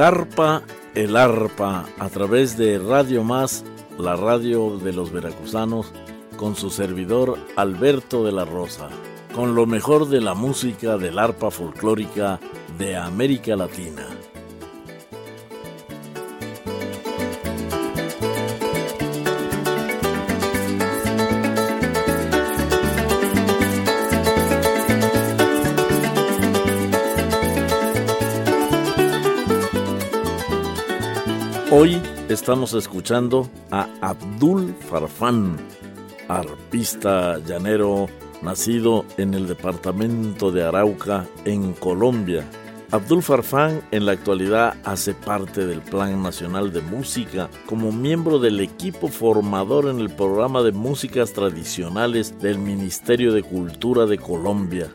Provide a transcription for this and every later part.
Zarpa el arpa a través de Radio Más, la radio de los veracruzanos, con su servidor Alberto de la Rosa, con lo mejor de la música del arpa folclórica de América Latina. Hoy estamos escuchando a Abdul Farfán, arpista llanero nacido en el departamento de Arauca, en Colombia. Abdul Farfán en la actualidad hace parte del Plan Nacional de Música como miembro del equipo formador en el programa de músicas tradicionales del Ministerio de Cultura de Colombia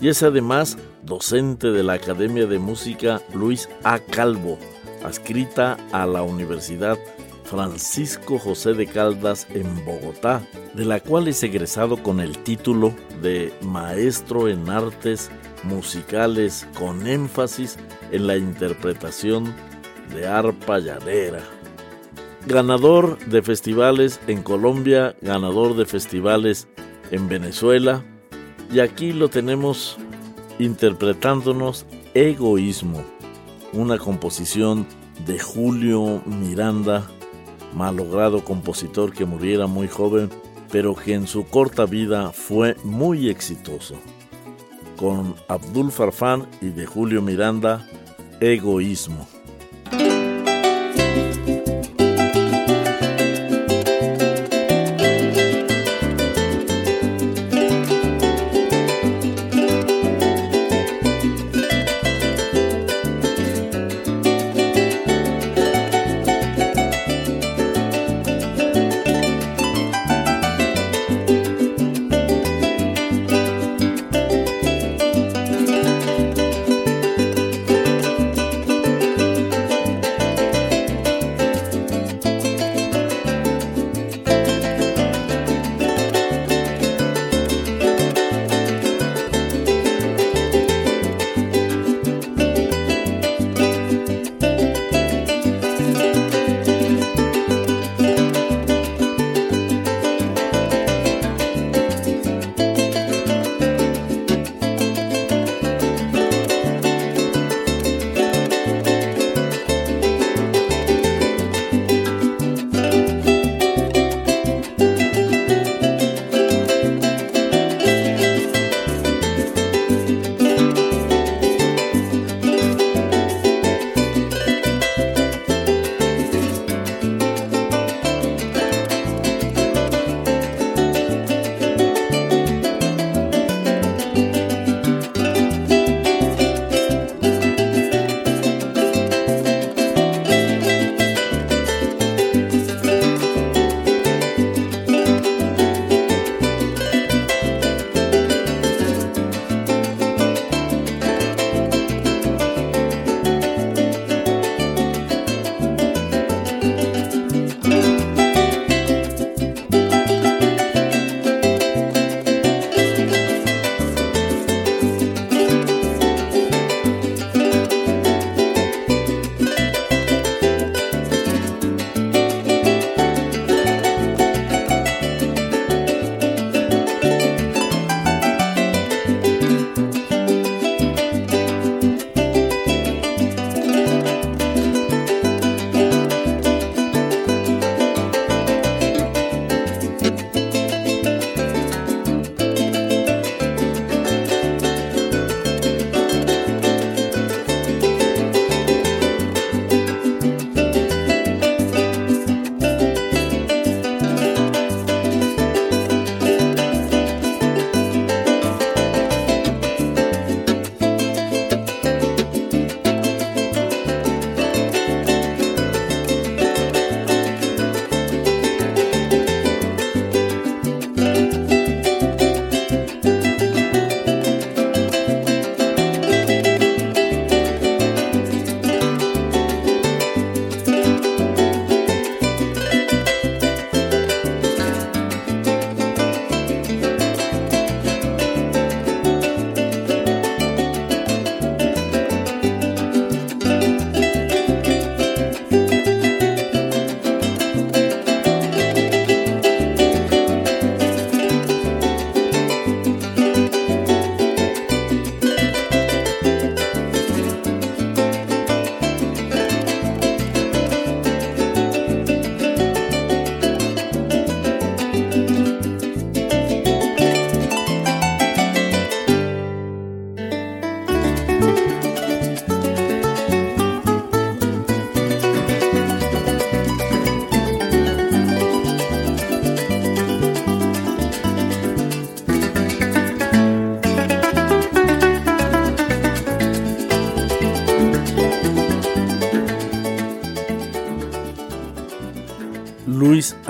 y es además docente de la Academia de Música Luis A. Calvo adscrita a la Universidad Francisco José de Caldas en Bogotá, de la cual es egresado con el título de Maestro en Artes Musicales con énfasis en la interpretación de arpa llanera. Ganador de festivales en Colombia, ganador de festivales en Venezuela, y aquí lo tenemos interpretándonos Egoísmo una composición de Julio Miranda, malogrado compositor que muriera muy joven, pero que en su corta vida fue muy exitoso. Con Abdul Farfán y de Julio Miranda, Egoísmo.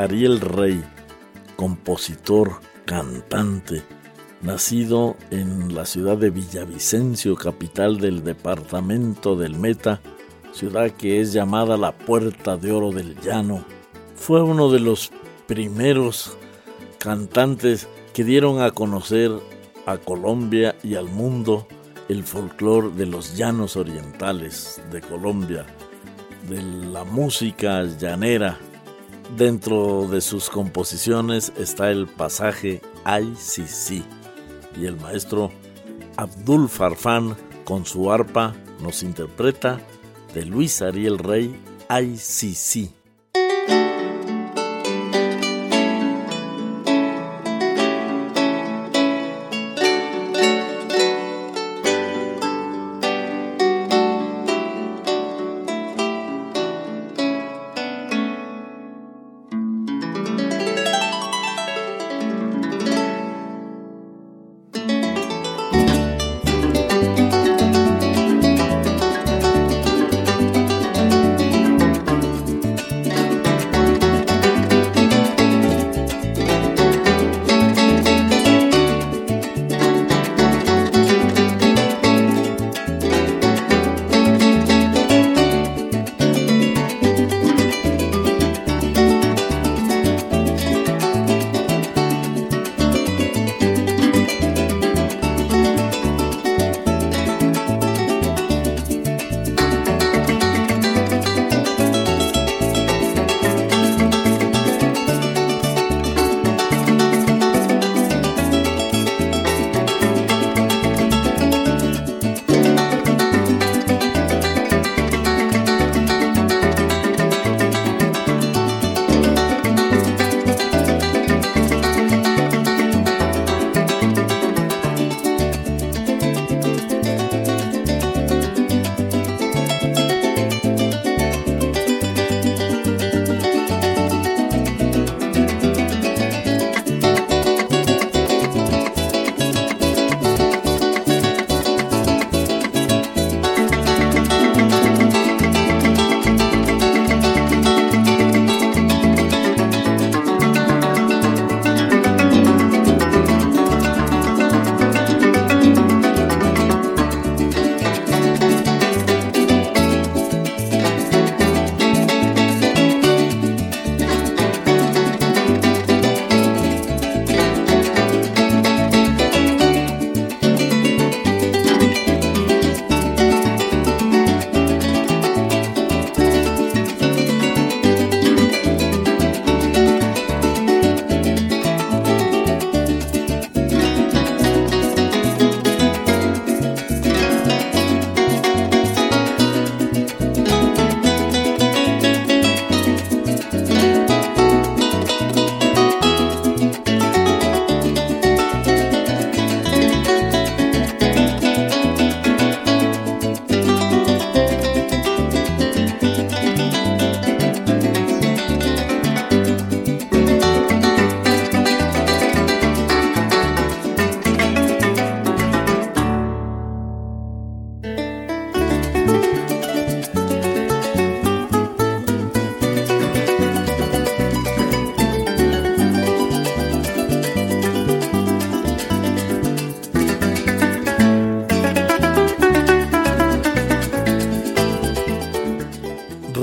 Ariel Rey, compositor, cantante, nacido en la ciudad de Villavicencio, capital del departamento del Meta, ciudad que es llamada la Puerta de Oro del Llano, fue uno de los primeros cantantes que dieron a conocer a Colombia y al mundo el folclore de los llanos orientales de Colombia, de la música llanera. Dentro de sus composiciones está el pasaje Ay sí sí y el maestro Abdul Farfán con su arpa nos interpreta de Luis Ariel Rey Ay sí sí.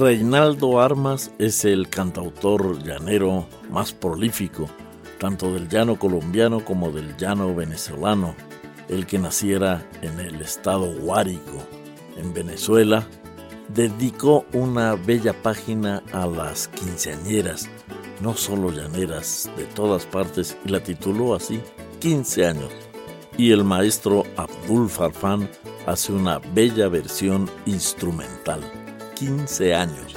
Reinaldo Armas es el cantautor llanero más prolífico, tanto del llano colombiano como del llano venezolano, el que naciera en el estado Guárico, en Venezuela, dedicó una bella página a las quinceañeras, no solo llaneras, de todas partes, y la tituló así, 15 años. Y el maestro Abdul Farfán hace una bella versión instrumental. 15 años.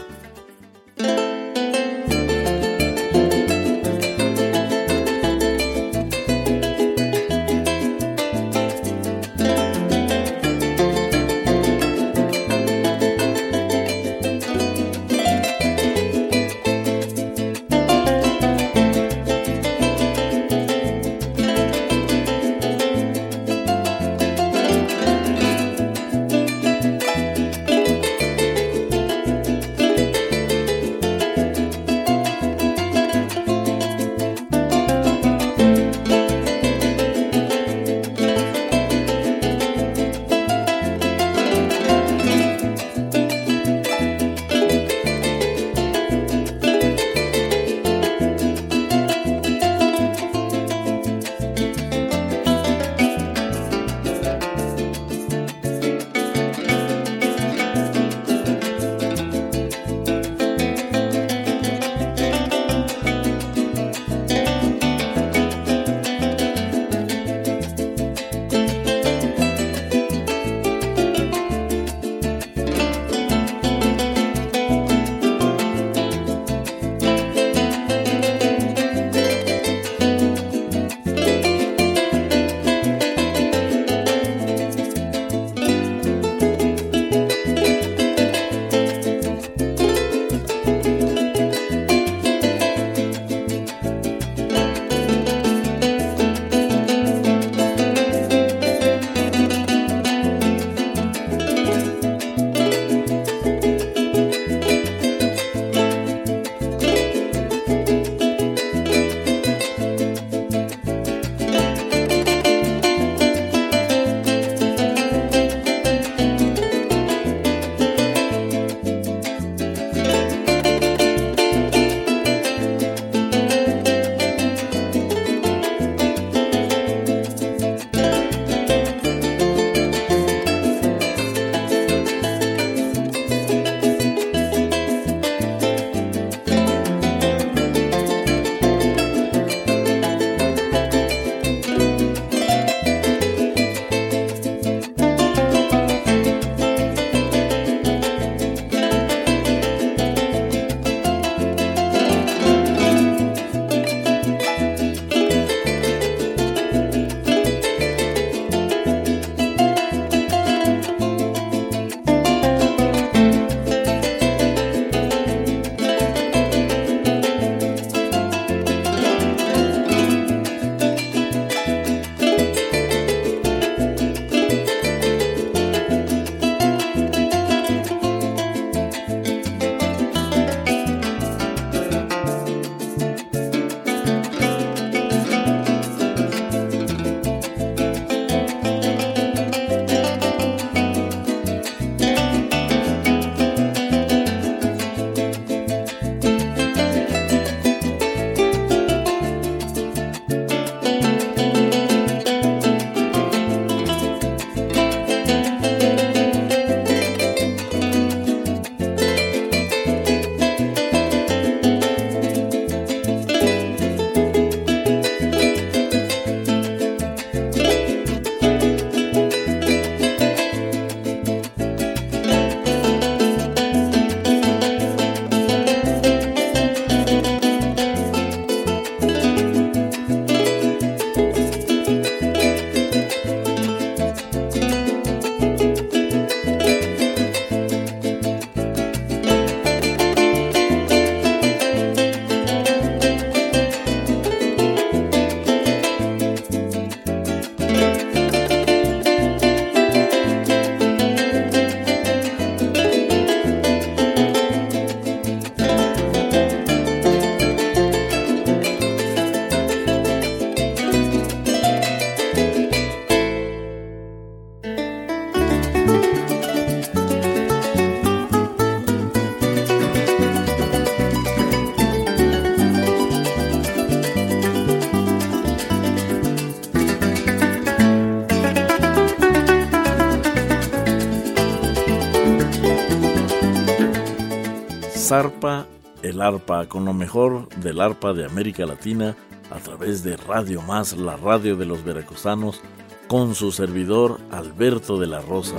Arpa con lo mejor del arpa de América Latina a través de Radio Más, la radio de los veracruzanos, con su servidor Alberto de la Rosa.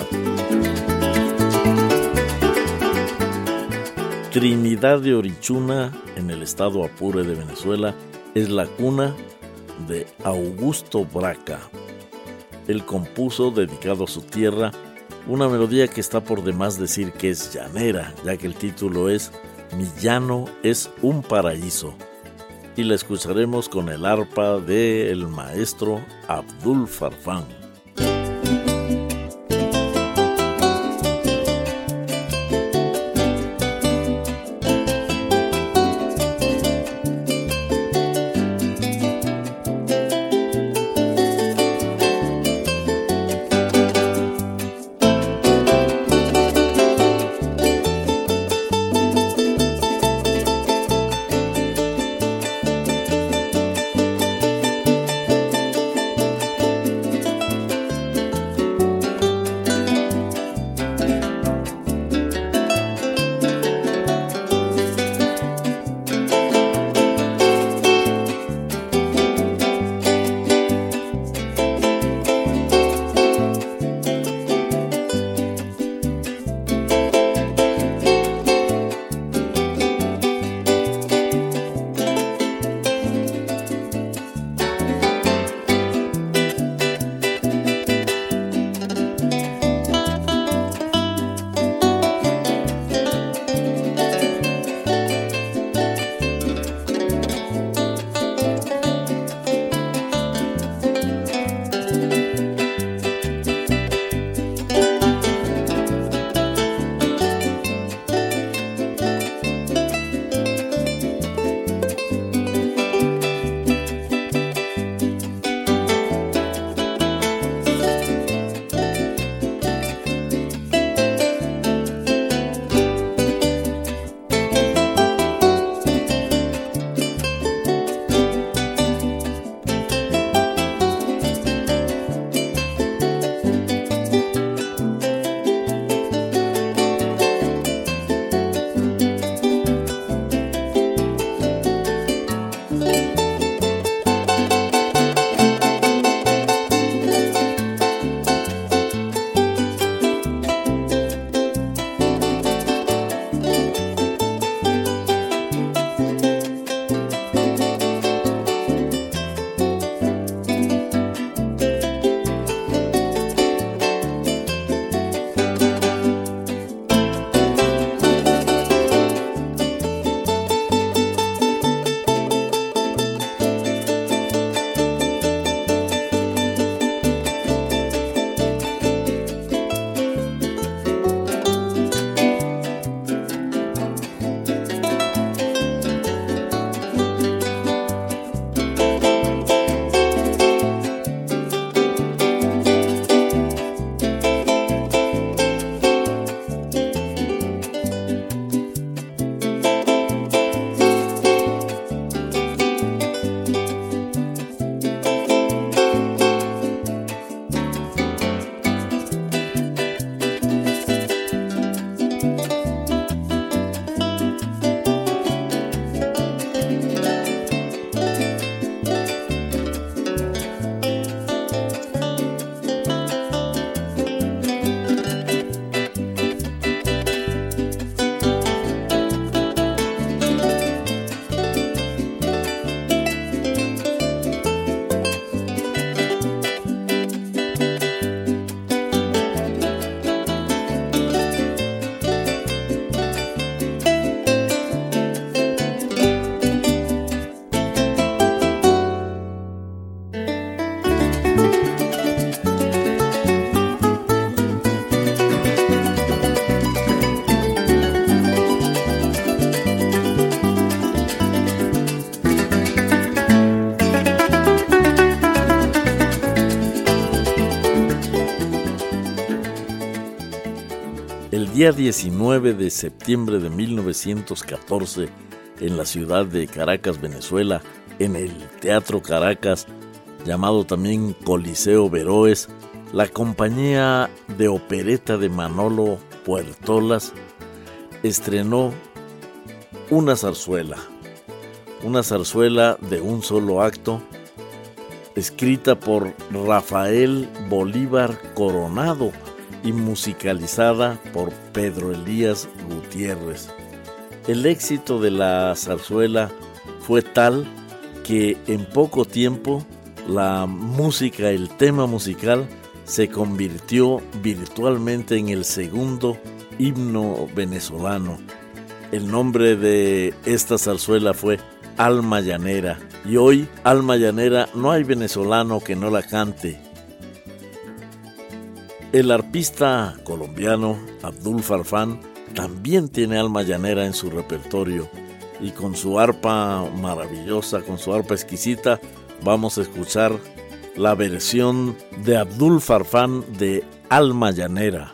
Trinidad de Orichuna, en el estado Apure de Venezuela, es la cuna de Augusto Braca. Él compuso, dedicado a su tierra, una melodía que está por demás decir que es llanera, ya que el título es Mi llano es un paraíso. Y la escucharemos con el arpa del maestro Abdul Farfán. Día 19 de septiembre de 1914, en la ciudad de Caracas, Venezuela, en el Teatro Caracas, llamado también Coliseo Veroes, la compañía de opereta de Manolo Puertolas estrenó una zarzuela, una zarzuela de un solo acto, escrita por Rafael Bolívar Coronado y musicalizada por Pedro Elías Gutiérrez. El éxito de la zarzuela fue tal que en poco tiempo la música, el tema musical, se convirtió virtualmente en el segundo himno venezolano. El nombre de esta zarzuela fue Alma Llanera y hoy Alma Llanera no hay venezolano que no la cante. El arpista colombiano Abdul Farfán también tiene Alma Llanera en su repertorio y con su arpa maravillosa, con su arpa exquisita, vamos a escuchar la versión de Abdul Farfán de Alma Llanera.